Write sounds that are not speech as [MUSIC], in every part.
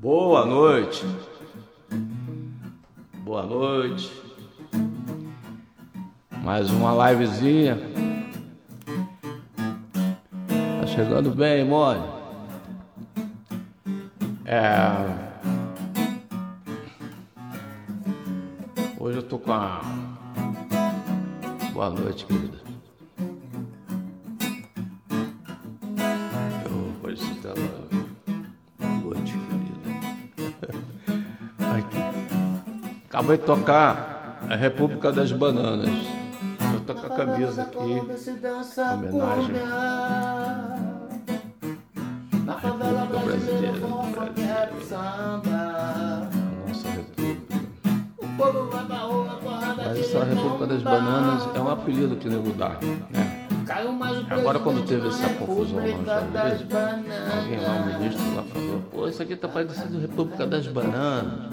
Boa noite. Boa noite. Mais uma livezinha. Tá chegando bem, mole? É. Hoje eu tô com a. Boa noite, querida. Eu vou citar Boa noite, querida. Aqui. Acabei de tocar a República das Bananas. Eu tô com a camisa aqui. Homenagem Na República Brasileira do Brasil. A nossa República. O povo vai pra rua, porrada Mas essa República das Bananas é um apelido que o nego dá, né? Agora, quando teve essa confusão lá nos Estados Unidos. Alguém lá, um ministro lá falou, pô, isso aqui tá parecendo República das Bananas,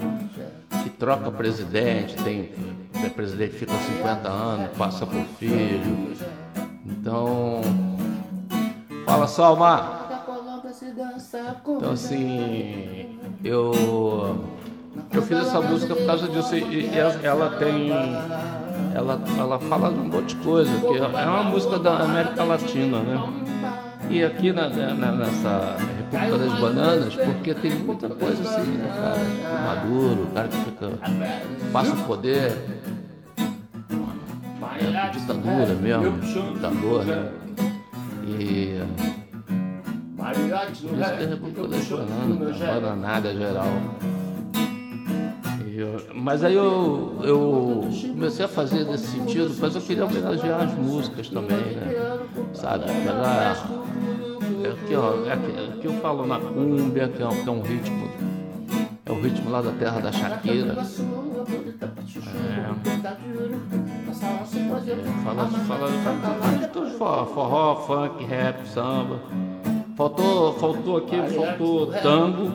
que troca presidente, tem o presidente fica 50 anos, passa por filho. Então, fala Salma. Dança Então assim, eu eu fiz essa música por causa disso e, e ela, tem ela, ela fala de um monte de coisa, que é uma música da América Latina, né? E aqui na, na- nessa República das Bananas, porque tem muita coisa assim, né, cara? Maduro, o cara que fica, passa o poder, é, ditadura mesmo, ditador, né? E Bananas, cara, bananada geral. E eu- mas aí eu, eu comecei a fazer nesse sentido, mas eu queria homenagear as músicas também, né? Sabe? Pegar é aqui, ó, é aqui, aqui eu falo na cúmbia, que é, um, que é um ritmo, é o ritmo lá da terra da Shakira. É, fala, fala, fala forró, forró, funk, rap, samba. Faltou, faltou aqui, faltou tango.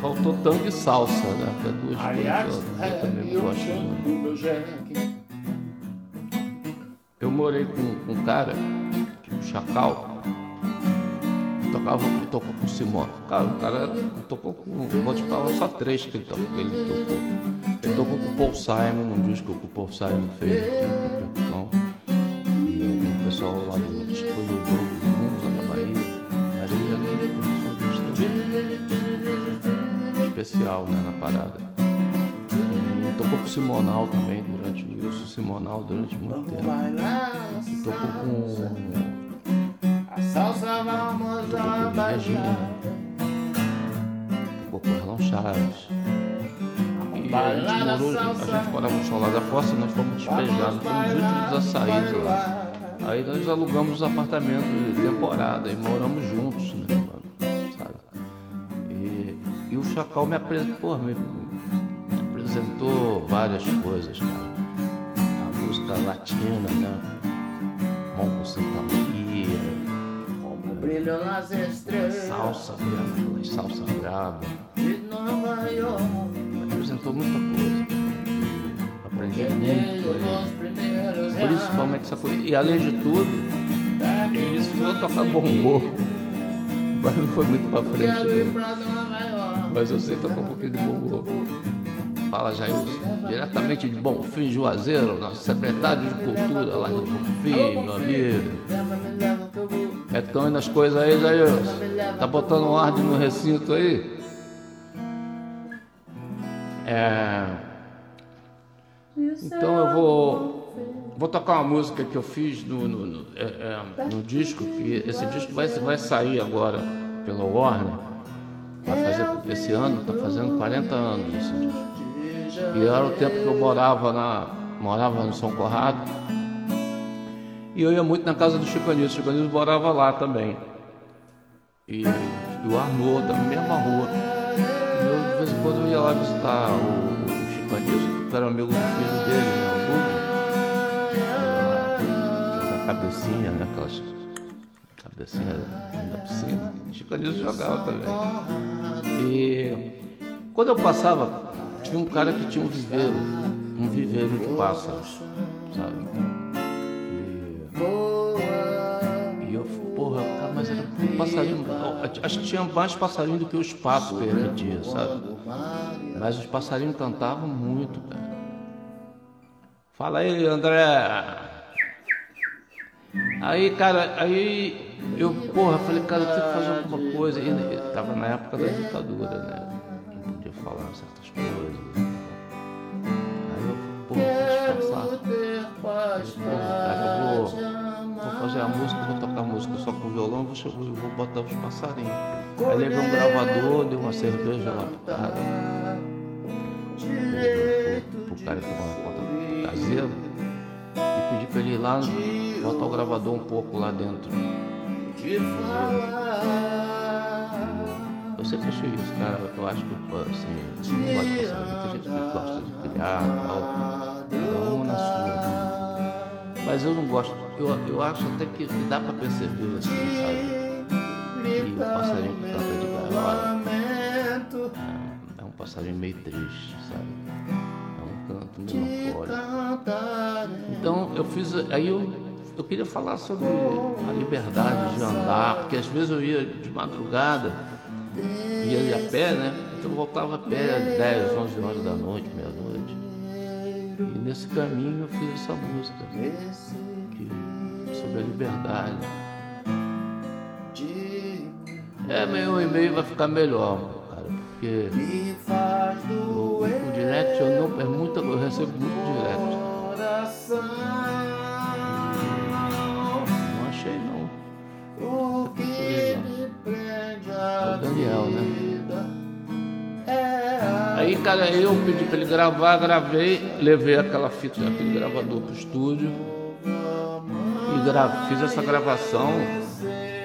Faltou tango e salsa, né? Que é duas coisas eu, também gosto muito. Eu morei com, com um cara, o Chacal, tocava, tocou com o Simão. Cara, o cara tocou com. Vou te falar só três que ele tocou. Ele tocou, ele tocou com o Paul Simon, num disco que o Paul Simon fez. Então, e o pessoal lá do especial né, na parada. E tocou com o Simonal também durante o Wilson Simonal durante muito tempo. E tocou com A salsa vamos Tocou com tocou com Erlon Chaves. E a gente morou, a gente morava no Solar da Fossa, nós fomos despejados, fomos os últimos a sair de lá. Aí nós alugamos os apartamentos de temporada e moramos juntos, né, o Chacal me apresentou, me, apresentou várias coisas, cara. A música latina, né? Mongo Santa Maria, Brilhou nas estrelas salsa mesmo, salsa brava. de Nova York. Me apresentou muita coisa. Aprendi muito primeiros Principalmente essa coisa. E além de tudo, ele ensinou a tocar bombô. Mas não foi muito pra frente. reais Mas eu sei tocar um pouquinho de bombô. Fala Jair, diretamente de Bonfim, Juazeiro, nosso secretário de Cultura lá de Bonfim, meu amigo. É tão indo as coisas aí, Jair. Tá botando um ar no recinto aí? É. Então eu vou, vou tocar uma música que eu fiz no, no, no, é, é, no disco, que esse disco vai, vai sair agora pela Warner. Vai fazer, esse ano está fazendo 40 anos disco. E era o tempo que eu morava, na, morava no São Corrado. E eu ia muito na casa do Chico Anísio. O Chico Anísio morava lá também. E, o Arnaud, da mesma rua. E eu, de vez em quando, eu ia lá visitar o, o Chico Anísio, que era amigo do filho dele, né, o Hugo. Da cabecinha, né? Aquelas cabecinhas da piscina, Chico Anísio jogava também. E quando eu passava, tinha um cara que tinha um viveiro, um viveiro de pássaros, sabe? E, eu, porra, mas era um passarinho. Acho que tinha mais passarinho do que o espaço permitia, sabe? Mas os passarinhos cantavam muito, cara. Fala aí, André. Aí, cara, aí eu, porra, falei, cara, eu tenho que fazer alguma coisa. E tava na época da ditadura, né? Não podia falar certas coisas. Aí eu, porra, vou esforçar. Cara, eu vou, vou fazer a música, vou tocar música só com violão, vou, vou, botar os passarinhos. Aí levei um gravador, dei uma cerveja lá pro cara. Pro, pro, cara que tomava conta do caseiro. E pedi pra ele ir lá botar o gravador um pouco lá dentro. Eu sempre achei isso, cara. Eu acho que assim, não gosto de passarinho. Tem gente que gosta de criar tal. Cada uma na sua. Mas eu não gosto. Eu, eu acho até que dá pra perceber, assim, sabe? Que o passarinho que canta de gaiola é, é um passarinho meio triste, sabe? É um canto melancólico. Então eu fiz. Aí eu eu queria falar sobre a liberdade de andar, porque às vezes eu ia de madrugada, ia a pé, né? Então eu voltava a pé às 10, 11 horas da noite, meia-noite. E nesse caminho eu fiz essa música que, sobre a liberdade. É, meu e-mail vai ficar melhor, cara, porque o, o direct eu não, é muita, eu recebo muito direct. Daniel, né? Aí, cara, eu pedi pra ele gravar, gravei, levei aquela fita, aquele gravador pro estúdio e gra... fiz essa gravação.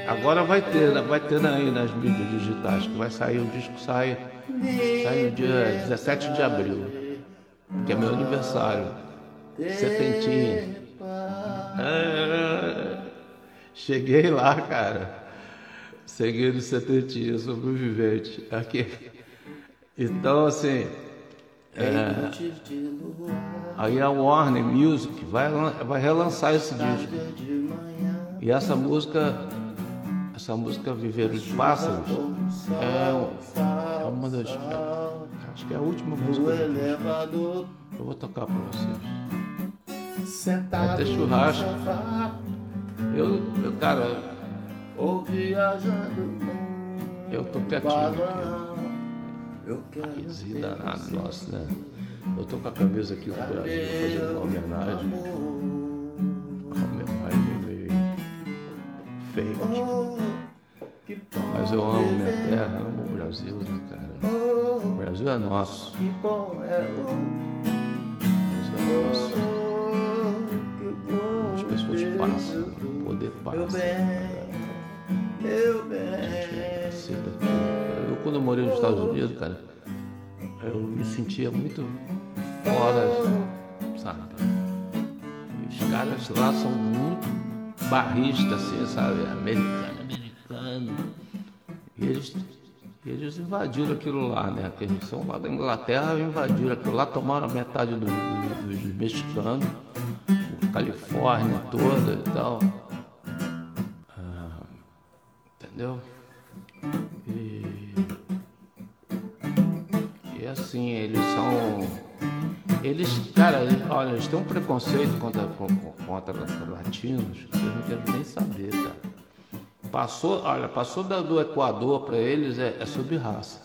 Agora vai ter, vai ter aí nas mídias digitais, que vai sair, o disco sai, sai no dia 17 de abril, que é meu aniversário. Setentinha. É... Cheguei lá, cara. No setentinha, sobrevivente. Aqui. Então, assim. É, aí a Warner Music vai, vai relançar esse disco. E essa música, essa música Viver os Pássaros, é, é uma das. Acho que é a última música. Eu vou tocar para vocês. Ter churrasco. Eu, eu cara, eu tô quietinho aqui. País danado nosso, né? Eu tô com a camisa aqui do Brasil fazendo uma homenagem. Uma homenagem meio fake. Mas eu amo minha terra, amo o Brasil, né, cara? O Brasil é nosso. O Brasil é nosso. Morei nos Estados Unidos, cara, eu me sentia muito fora, sabe? Os caras lá são muito barristas, assim, sabe? Americano, americano. E eles, eles invadiram aquilo lá, né? Que eles são lá da Inglaterra, invadiram aquilo lá, tomaram metade do, do, dos mexicanos, Califórnia toda e tal. Ah, entendeu? Assim, eles são. Eles, cara, olha, eles têm um preconceito contra, contra, latinos que eu não quero nem saber, cara. Passou, olha, passou do Equador para eles é, é sobre raça,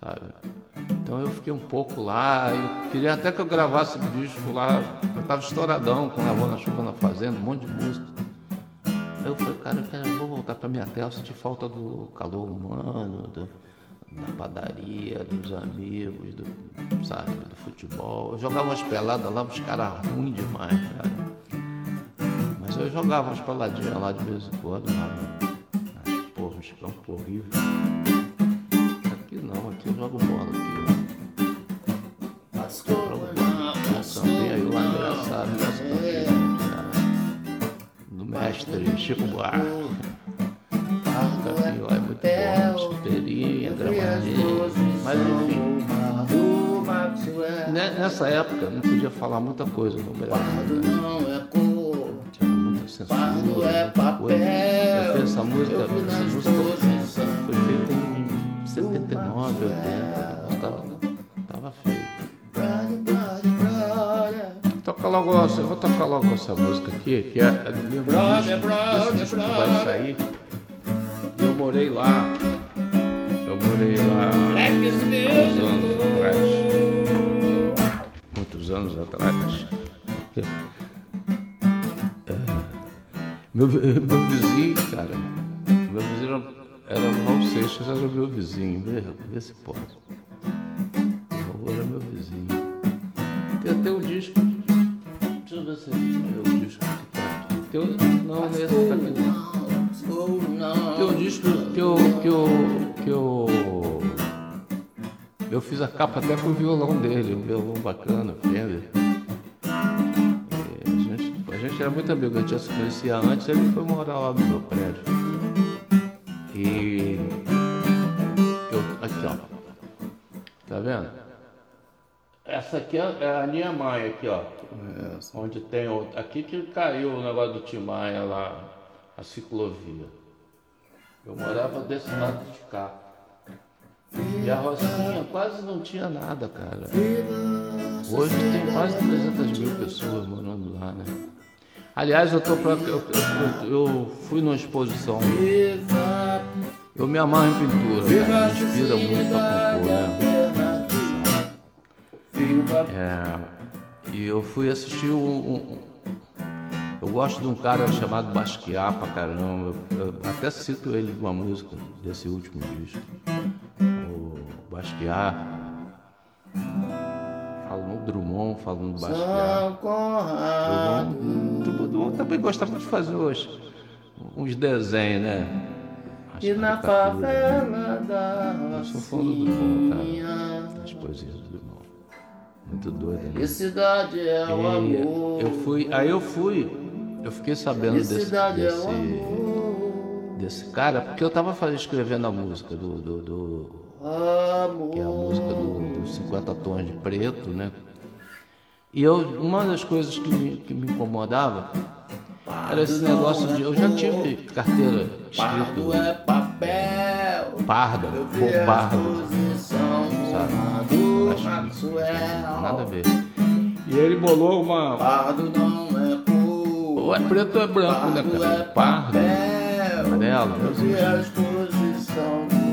sabe? Então eu fiquei um pouco lá, eu queria até que eu gravasse o disco lá, eu tava estouradão com a avó na chuva na fazenda, um monte de música. Aí eu falei, cara, eu, quero, vou voltar pra minha terra, eu senti falta do calor humano, do, da padaria, dos amigos, do, sabe, do futebol. Eu jogava umas peladas lá, uns caras ruins demais, cara. Mas eu jogava umas peladinhas lá de vez em quando, lá, mas, porra, uns campos horríveis. Aqui não, aqui eu jogo bola aqui. Jogo bola. Também aí lá engraçado, campinho, do mestre Chico Buarque e, mas enfim. Nessa época não podia falar muita coisa no Brasil. Não é cor, tinha muita censura, é papel. Eu essa música, essa música foi feita em 79, 80, estava, estava feita. Toca logo, eu vou tocar logo essa música aqui, que é, é do meu brother. que vai sair. Eu morei lá. Eu morei lá muitos anos atrás. Muitos anos atrás. É, Meu, meu vizinho, cara, meu vizinho era, era o Raul Seixas, era meu vizinho, vê, se pode. Raul era meu vizinho. Tem até o disco. Deixa eu ver se é o disco que tá. Tem o, não, esse tá aqui. Não. Tem um disco que eu, que eu, que eu, eu fiz a capa até com o violão dele, um violão bacana, Fender. E A gente, a gente era muito amigo, a gente já se conhecia antes, ele foi morar lá no meu prédio. E eu, aqui ó, tá vendo? Essa aqui é é a linha Maia aqui ó, onde tem aqui que caiu o negócio do Tim Maia lá, a ciclovia. Eu morava desse lado de cá. E a Rocinha quase não tinha nada, cara. Hoje tem quase 300 mil pessoas morando lá, né? Aliás, eu, tô pra, eu, eu- eu fui numa exposição. Eu me amarro em pintura, cara. Me inspira muito pra compor, né? É, e eu fui assistir um, um- Eu gosto de um cara chamado Basquiat pra caramba. Eu, eu até cito ele numa música desse último disco. O Basquiat. Falo no Drummond, falo no Basquiat. Drummond, Drummond também gostava de fazer uns, uns desenhos, né? As E na caricaturas. favela da Eu sou fã do Drummond, Rocinha. cara. As poesias do Drummond. Muito doido, né? Felicidade é o amor. eu fui, aí eu fui, eu fiquei sabendo desse, é desse, desse cara, porque eu tava fazendo, escrevendo a música do, do, do- que é a música do, dos 50 tons de preto, né? E eu, uma das coisas que me, que me incomodava era esse negócio de, eu já tive carteira Pardo escrito é papel. parda, parda, exposição sabe? do Acho que nada a ver. E ele bolou uma, Pardo não é cor. Ou é preto ou é branco, né, cara? é Pardo, papel. amarelo, do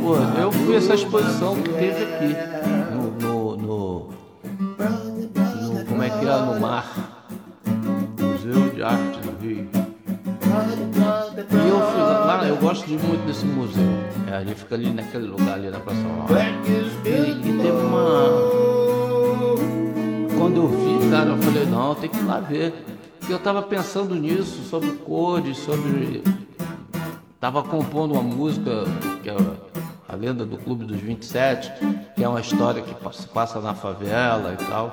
Pô, eu fui essa exposição que teve aqui, no, no, no- no- como é que é, no mar, Museu de Arte do Rio. E eu fui lá, eu gosto de muito desse museu, é, ele fica ali naquele lugar ali na Praça Nova. E, e teve uma, quando eu vi, cara, eu falei, não, tem que ir lá ver. Porque eu tava pensando nisso, sobre cores, sobre Tava compondo uma música que é a lenda do Clube dos 27, que é uma história que se passa na favela e tal.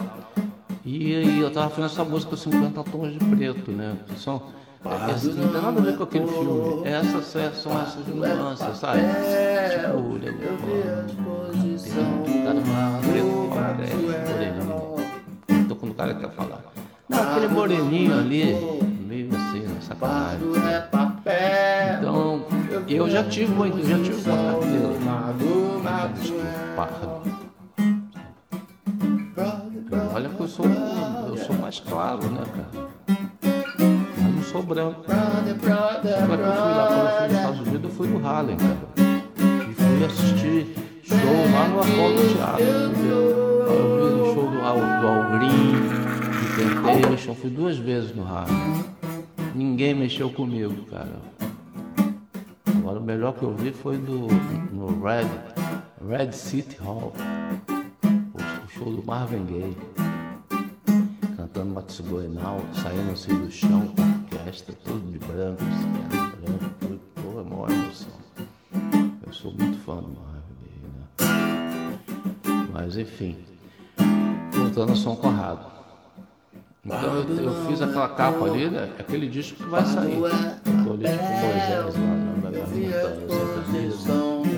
E, aí eu tava fazendo essa música 50 tons de preto, né? Que são, é, assim, não tem nada a ver com aquele filme. Essas são são essas nuances, sabe? Tipo, o nego tem um cara preto, fala, é, moreninho. Tô quando o cara quer falar. Não, aquele moreninho ali, meio assim? Sacanagem. É. Então, eu já tive uma, eu já tive uma carteira. Pardo, Olha que eu sou, eu sou mais claro, né, cara? Eu não sou branco. Agora que eu fui lá quando eu fui nos Estados Unidos, eu fui no Harlem, cara. E fui assistir show lá no Apollo Teatro. Eu vi o show do, do Algrim, do Temptation, fui duas vezes no Harlem. Ninguém mexeu comigo, cara. Agora o melhor que eu vi foi do, no Red, Red City Hall. O, show do Marvin Gaye. Cantando Matos Goenal, saindo assim do chão orquestra, tudo de branco, assim, branco, tudo. É maior emoção. Eu sou muito fã do Marvin Gaye, né? Mas enfim, voltando a São Conrado. Então eu, fiz aquela capa ali, né? Aquele disco que vai sair. Tô ali tipo Moisés lá na,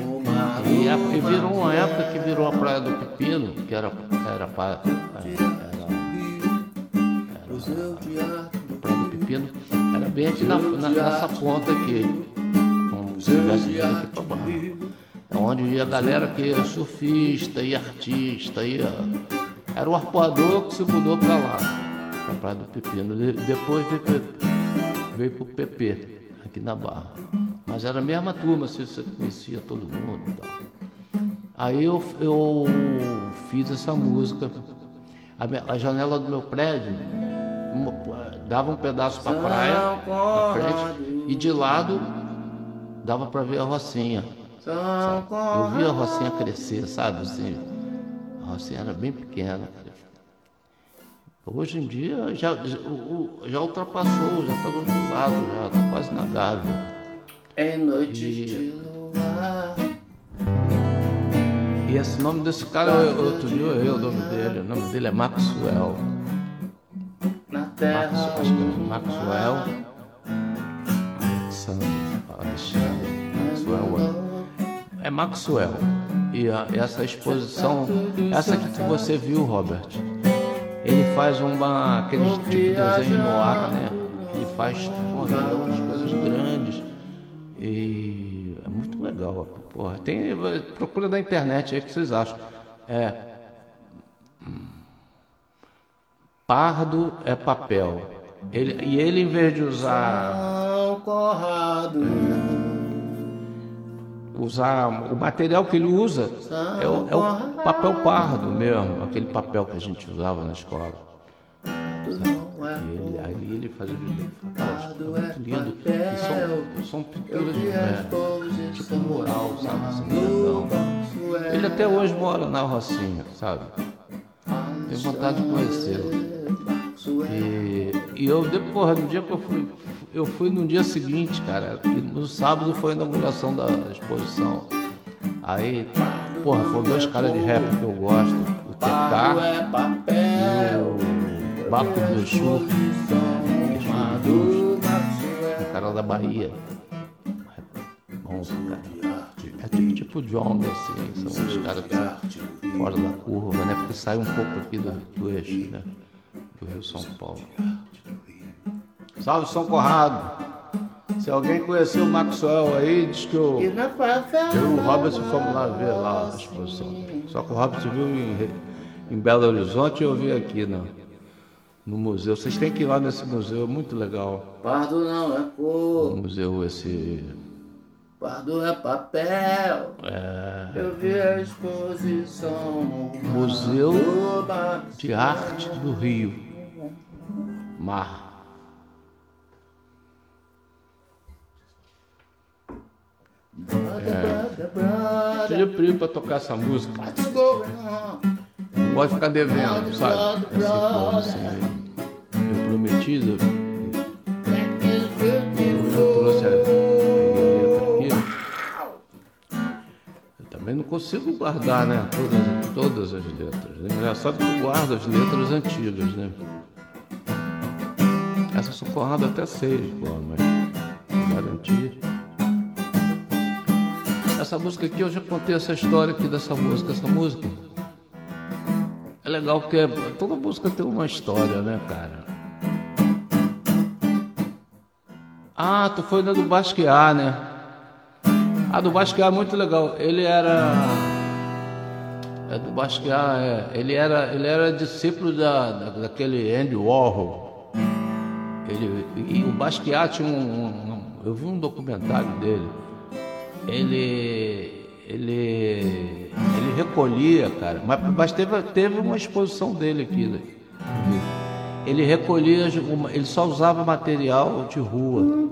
montanha, E e virou uma época que virou a Praia do Pepino, que era, era, pra- era, era a Praia do Pepino, era bem aqui na, na- nessa ponta aqui, como se tivesse aqui pra barra. É onde ia a galera que ia surfista, ia artista, ia. Era o arpoador que se mudou pra lá, pra Praia do Pepino. De- Depois veio, veio pro PP, aqui na Barra. Mas era a mesma turma, assim, você conhecia todo mundo e tal. Aí eu, eu fiz essa música. A, minha- a janela do meu prédio uma- dava um pedaço para a praia, na frente, e de lado dava para ver a Rocinha. sabe? Eu via a Rocinha crescer, sabe? Assim, a Rocinha era bem pequena. Hoje em dia já, já, ultrapassou, já está do outro lado, já está quase na Gávea. Em noites E- de luar. E esse nome desse cara, eu- outro dia eu errei o nome dele. O nome dele é Maxwell. Na Max, terra. acho que é Maxwell. Alexandre, Alexandre, Maxwell. É Maxwell. E a- essa exposição, essa que você viu, Robert, ele faz uma, aquele tipo de desenho no ar, né? Ele faz porra, umas coisas grandes. E é muito legal. Porra. Tem, procura na internet aí o que vocês acham. É, Pardo é papel. Ele, e ele, em vez de usar, São Conrado. Usar o material que ele usa, é o, é o papel pardo mesmo, aquele papel que a gente usava na escola. Não é E ele, aí ele fazia o é muito lindo. E são, são pinturas é, poses tipo mural, sabe? Assim. Ele até hoje mora na Rocinha, sabe? Tenho vontade de conhecê-lo. E, e eu, de- porra, no dia que eu fui, eu fui no dia seguinte, cara, no sábado foi a inauguração da exposição. Aí, porra, foram dois caras de rap que eu gosto, o TK é e o Baco do Maxwell. o cara da Bahia. Bom, cara. É tipo, tipo o John, assim, são os caras que fora da curva, né? Porque sai um pouco aqui do, do eixo, né? Do Rio São Paulo. Salve São Conrado! Se alguém conheceu o Maxwell aí, diz que E na favela. eu o Robert fomos lá ver lá a exposição. Só que o Robert viu em, em Belo Horizonte e eu vi aqui no, no museu. Vocês têm que ir lá nesse museu, é muito legal. Pardo não é cor. O museu esse. Pardo é papel. É, Eu vi a exposição Museu de Arte do Rio. Mar. Pedi pro Pri pra tocar essa música. Pode ficar devendo, sabe? Esse povo assim. Eu prometi, eu, trouxe a, aqui. Eu também não consigo guardar, né? Todas, todas as letras. É engraçado que eu guardo as letras antigas, né? Sou Conrado até sei, pô, mas garantir. Essa música aqui, eu já contei essa história aqui dessa música. Essa música é legal porque toda música tem uma história, né, cara? Ah, tu foi na do Basquiat, né? A do Basquiat é muito legal. Ele era. É do Basquiat, é. Ele era, ele era discípulo da, da- daquele Andy Warhol. E o Basquiat tinha um, um- Eu vi um documentário dele. Ele. Ele. Ele recolhia, cara. Mas, mas teve, teve uma exposição dele aqui. né? Ele recolhia. Ele só usava material de rua.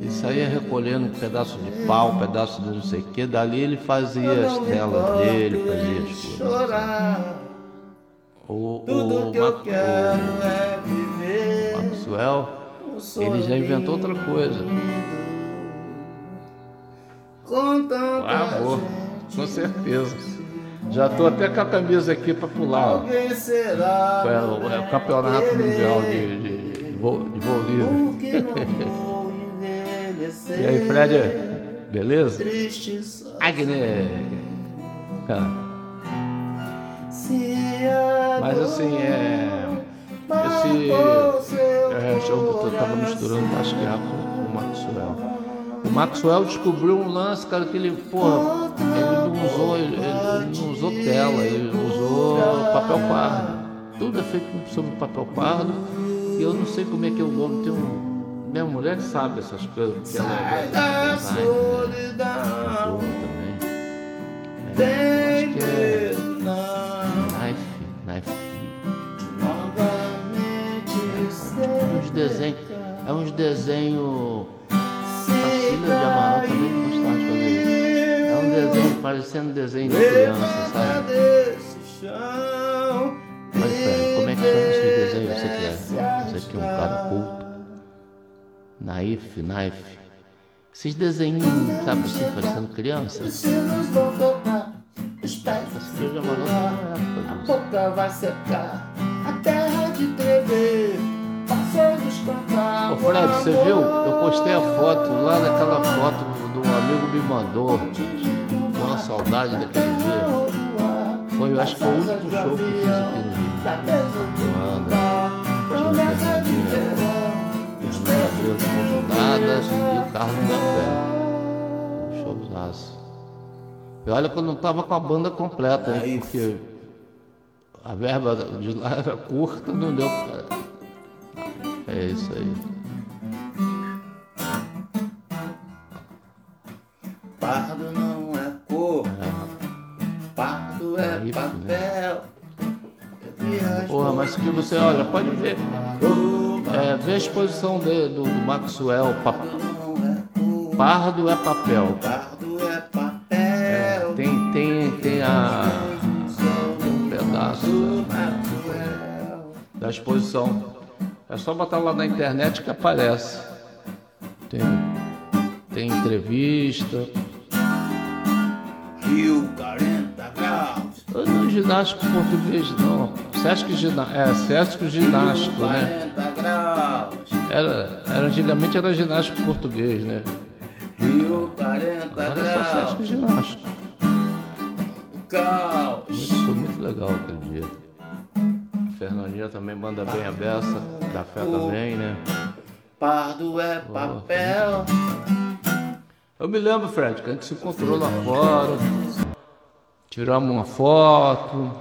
Ele saía recolhendo um pedaço de pau, um pedaço de não sei o que, dali ele fazia as telas dele, fazia as coisas. chorar. O, Tudo o, que eu quero é viver. Maxwell, ele já inventou outra coisa. Com tanta Ah, gente, com certeza. Já tô até com a camisa aqui para pular. será É o, é o campeonato mundial de, de, de voo, de voo livre. [LAUGHS] E aí, Fred, beleza? Triste só. Agner. Mas assim, é. Esse. É, eu tava misturando Basquiat com o Maxwell. O Maxwell descobriu um lance, cara, que ele, porra, ele não usou, ele, ele não usou tela, ele usou papel pardo. Tudo é feito sobre papel pardo. E eu não sei como é que é o nome. Tem um. Minha mulher sabe essas coisas, porque ela é designer, né? também. É, acho que é É uns desenhos. A filha de Amaral também gostava de fazer isso. É um desenho parecendo desenho de criança, sabe? Mas pera, como é que chama esse desenho? Você que é, você que é um cara culto. Naif, Knife. Esses desenhos, sabe assim, parecendo criança? Amaral não é época A boca vai secar, a Ô Fred, você viu? Eu postei a foto lá daquela foto do amigo me mandou. Com uma saudade daquele dia. Foi, eu acho que foi o único show que eu fiz. Tinha Fernandinha, Fernanda Abreu de Conjudadas e o Carlos da Fé. Um showzaço. E olha que eu não tava com a banda completa, hein? Porque a verba de lá era curta, não deu. É isso aí. Que você olha, pode ver. É, vê a exposição de- do, do Maxwell. pa- é Pardo é papel. pardo é É, papel. tem, tem, tem a. Tem um pedaço da, da exposição. É só botar lá na internet que aparece. Tem, tem entrevista. Rio 40 graus. Eu não ginástico português, não. Sesc, gina, é, Sesc ginástico, né? 40 graus. Era, era, antigamente era ginástica português, né? Rio 40 Agora é só Sesc graus. ginástico. Caos. Muito, foi muito legal aquele dia. Fernandinha também manda bem a beça, da fé também, né? Pardo é papel. Eu me lembro, Fred, que a gente se encontrou lá fora, tiramos uma foto,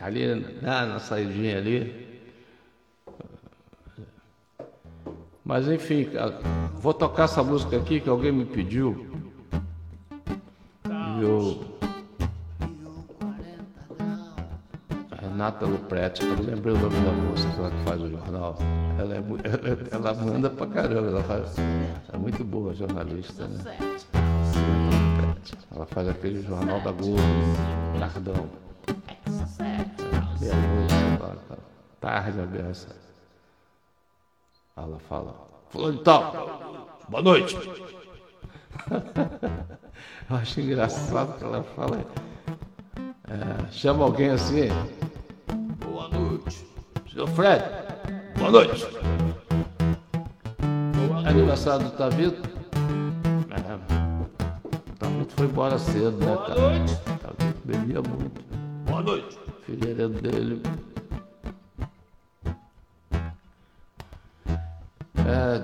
ali né, na saidinha ali. Mas enfim, vou tocar essa música aqui que alguém me pediu. Eu. Renata Lupretti, eu lembrei o nome da moça que ela faz o jornal. Ela, é, ela, [LAUGHS] ela manda pra caramba, ela faz, é muito boa jornalista, né? Ela faz aquele jornal da Globo, Tardão. Meia-noite, lá, tá- tarde a beça. Ela fala, fulano de tal, boa noite. [LAUGHS] Eu acho engraçado que ela fala. é, chama alguém assim. Boa noite. Senhor Fred, boa noite. É aniversário do Tavito? O foi embora cedo, né, cara? Boa noite. Bebia muito. Boa noite. Filho dele. É.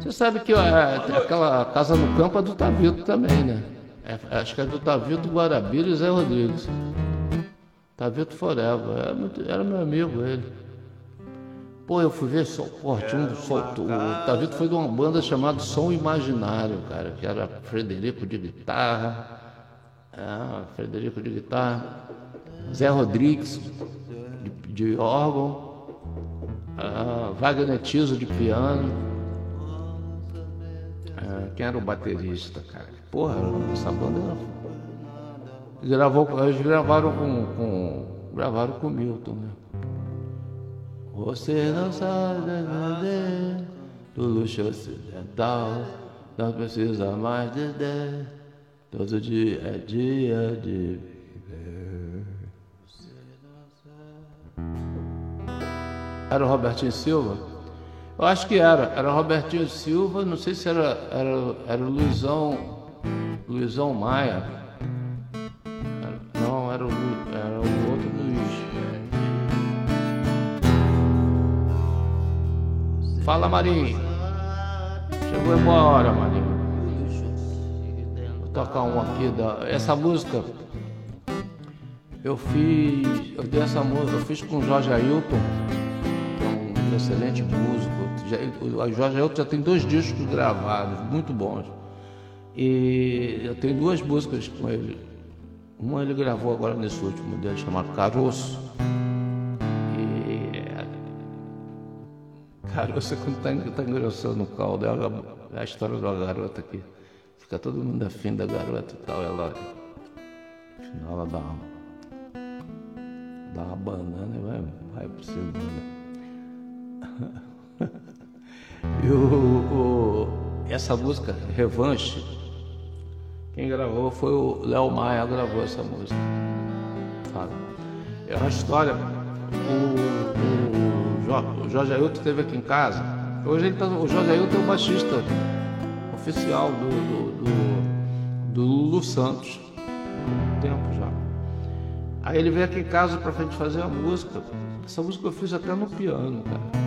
Você sabe que é, aquela casa no campo é do Tavito também, né? É, acho que é do Tavito Guarabira e Zé Rodrigues. Tavito Forever. Era, muito- era meu amigo ele. Pô, eu fui ver pô, tinha um som, o Tavito foi de uma banda chamada Som Imaginário, cara, que era Frederico de guitarra, é, Frederico de guitarra, Zé Rodrigues de, de órgão, ah, Wagner Tiso de piano. Ah, quem era o baterista, cara? Porra, essa banda era. Gravou, eles gravaram com, com. Gravaram com o Milton, né? Você não sabe entender do luxo ocidental, não precisa mais de dez, todo dia é dia de viver. Era o Robertinho Silva? Eu acho que era. Era o Robertinho Silva, não sei se era, era, era o Luizão. Luizão Maia. Fala, Marinho. Chegou a hora, Marinho. Vou tocar um aqui da. Essa música eu fiz. Eu dei essa música, eu fiz com o Jorge Ailton, que é um excelente músico. O Jorge Ailton já tem dois discos gravados, muito bons. E eu tenho duas músicas com ele. Uma ele gravou agora nesse último dele, chamado Caroço. É quando está tá engrossando o caldo. É a história uma garota que fica todo mundo afim da garota e tal. Ela. No final ela dá uma, dá uma banana e vai, vai pro segundo. [LAUGHS] e o, o, essa música, Revanche, quem gravou foi o Léo Maia, gravou essa música. Fala. É uma história. O, o, o Jorge Ailton esteve aqui em casa. Hoje ele tá, o Jorge Ailton é o baixista oficial do, do, do, do Lulu Santos. Há um tempo já. Aí ele veio aqui em casa pra gente fazer a música. Essa música eu fiz até no piano, cara.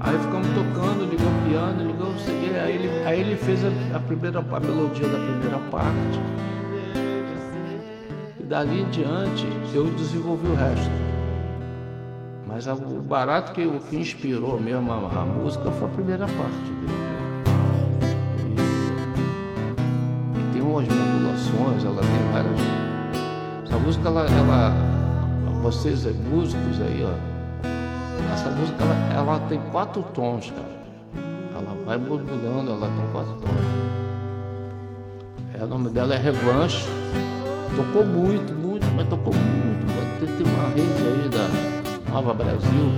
Aí ficamos tocando, ligou o piano, ligou o seguinte, aí ele, aí ele fez a, a, primeira a melodia da primeira parte. E dali em diante eu desenvolvi o resto. Mas o barato que, o que inspirou mesmo a, a, música foi a primeira parte dele. E, e tem umas modulações, ela tem várias. Essa música, ela, ela vocês músicos aí, ó essa música ela, ela tem quatro tons, cara. Ela vai modulando, ela tem quatro tons. É, o nome dela é Revanche. Tocou muito, muito, mas tocou muito. Tem uma rede aí da Nova Brasil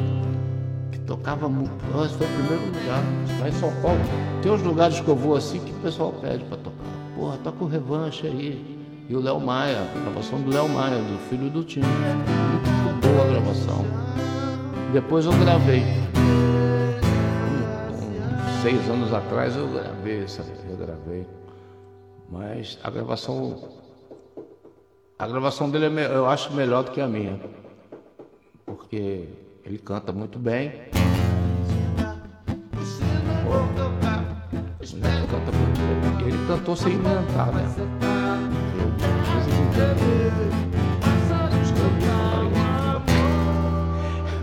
que tocava muito. Esse foi o primeiro lugar. Lá em São Paulo. Tem uns lugares que eu vou assim que o pessoal pede para tocar. Porra, toca o Revanche aí. E o Léo Maia, a gravação do Léo Maia, do filho do Tim. Muito boa a gravação. Depois eu gravei. Um, seis anos atrás eu gravei essa, eu gravei. Mas a gravação. A gravação dele é, eu acho melhor do que a minha. Porque ele canta muito bem. Ele canta muito bem. Ele cantou sem inventar, né?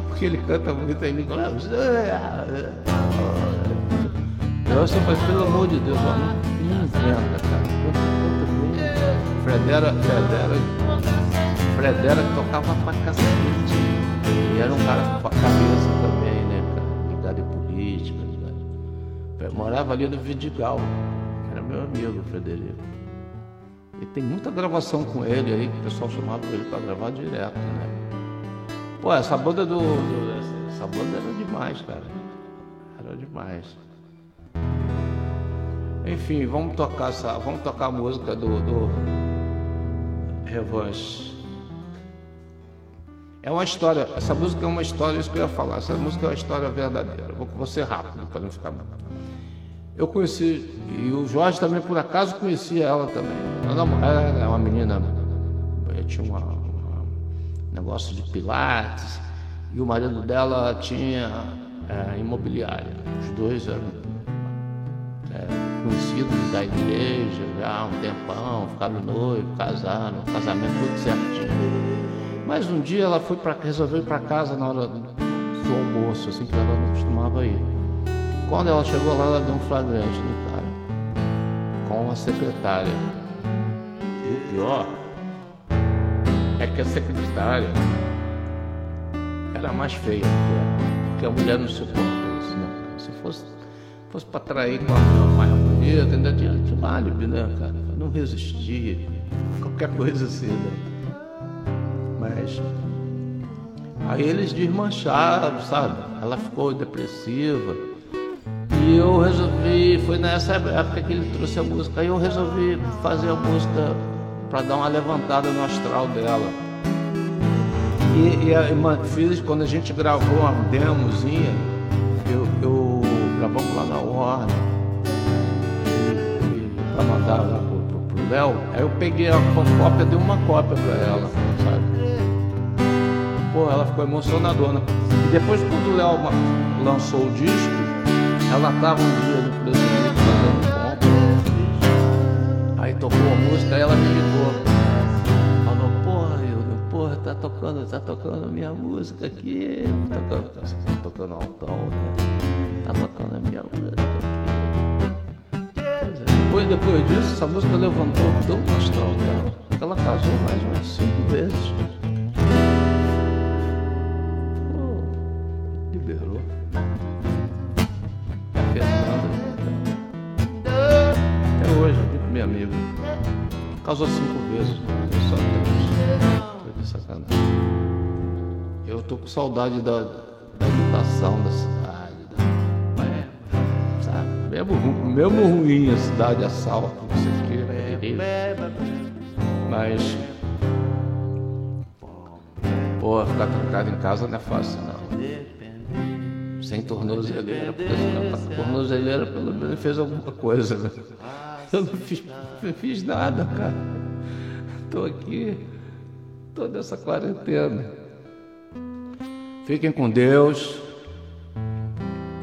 porque ele canta muito. Eu sou, mas pelo amor de Deus, não inventa, cara. Fredera, Fredera, Fredera tocava pra cacete. E era um cara com a cabeça também, né, cara? Ligado em política, ligado. Morava ali no Vidigal. Era meu amigo, Frederico. E tem muita gravação com ele aí, que o pessoal chamava ele para gravar direto, né? Pô, essa banda do, do, Essa banda era demais, cara. Era demais. Enfim, vamos tocar essa. Vamos tocar a música do, do Revanche. É uma história, essa música é uma história, isso que eu ia falar, essa música é uma história verdadeira. Vou, vou ser rápido para não ficar. Eu conheci, e o Jorge também por acaso conhecia ela também. Ela é uma menina, tinha uma negócio de pilates, e o marido dela tinha é, imobiliária. Os dois eram é, conhecidos da igreja já há um tempão, ficaram noivos, casaram, casamento tudo certinho. Mas um dia ela foi para resolver ir para casa na hora do almoço, assim que ela não costumava ir. Quando ela chegou lá, ela deu um flagrante no cara, com a secretária. E o pior é que a secretária era mais feia que porque a mulher não suporta isso, né? Se fosse, fosse para trair com a mulher mais bonita, ainda tinha, tinha álibi, né, cara? Não resistia, qualquer coisa assim, né? Aí eles desmancharam, sabe? Ela ficou depressiva. E eu resolvi, foi nessa época que ele trouxe a música, aí eu resolvi fazer a música para dar uma levantada no astral dela. E, e fiz, quando a gente gravou uma demozinha, eu, eu gravamos lá na Warner para mandar lá pro, Léo, aí eu peguei a cópia, dei uma cópia pra ela? Pô, ela ficou emocionadona. E depois, quando o Léo lançou o disco, ela tava um dia no presidente fazendo compra. Aí tocou a música, aí ela me ligou. Falou, porra, eu, porra, tá tocando, tá tocando minha música aqui. Tá tocando, tá tocando altão, né? Tá tocando a minha música aqui. Depois, depois disso, essa música levantou tão o astral dela. Ela casou mais umas cinco vezes. Amiga. Casou cinco vezes. Eu só de sacanagem. Eu tô com saudade da, da educação da cidade. Da, é, sabe? Mesmo, mesmo ruim a cidade, assalto, não sei o que. Mas. Pô, ficar trancado em casa não é fácil, não. Sem tornozeleira, porque se não tornozeleira, pelo menos fez alguma coisa, né? Eu não fiz, não fiz nada, cara. Estou aqui, toda nessa quarentena. Fiquem com Deus.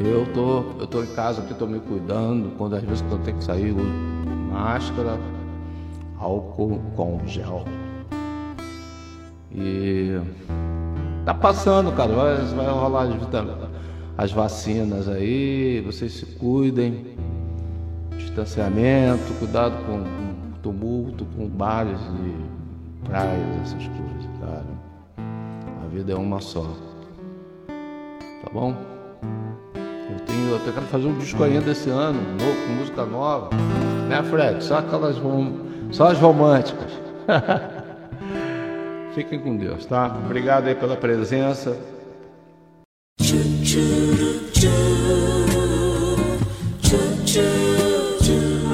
Eu tô, eu tô em casa aqui, tô me cuidando. Quando às vezes eu tenho que sair, uso máscara, álcool com gel. E tá passando, cara. Vai, vai rolar as, as vacinas aí. Vocês se cuidem. Distanciamento, cuidado com, tumulto, com bares e praias, essas coisas, cara. A vida é uma só. Tá bom? Eu tenho, eu quero fazer um disco ainda esse ano, novo, com música nova. Né, Fred? Só aquelas só as românticas. [LAUGHS] Fiquem com Deus, tá? Obrigado aí pela presença.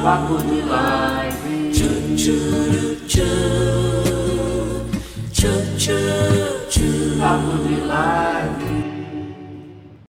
i want you like choo choo choo choo choo choo choo choo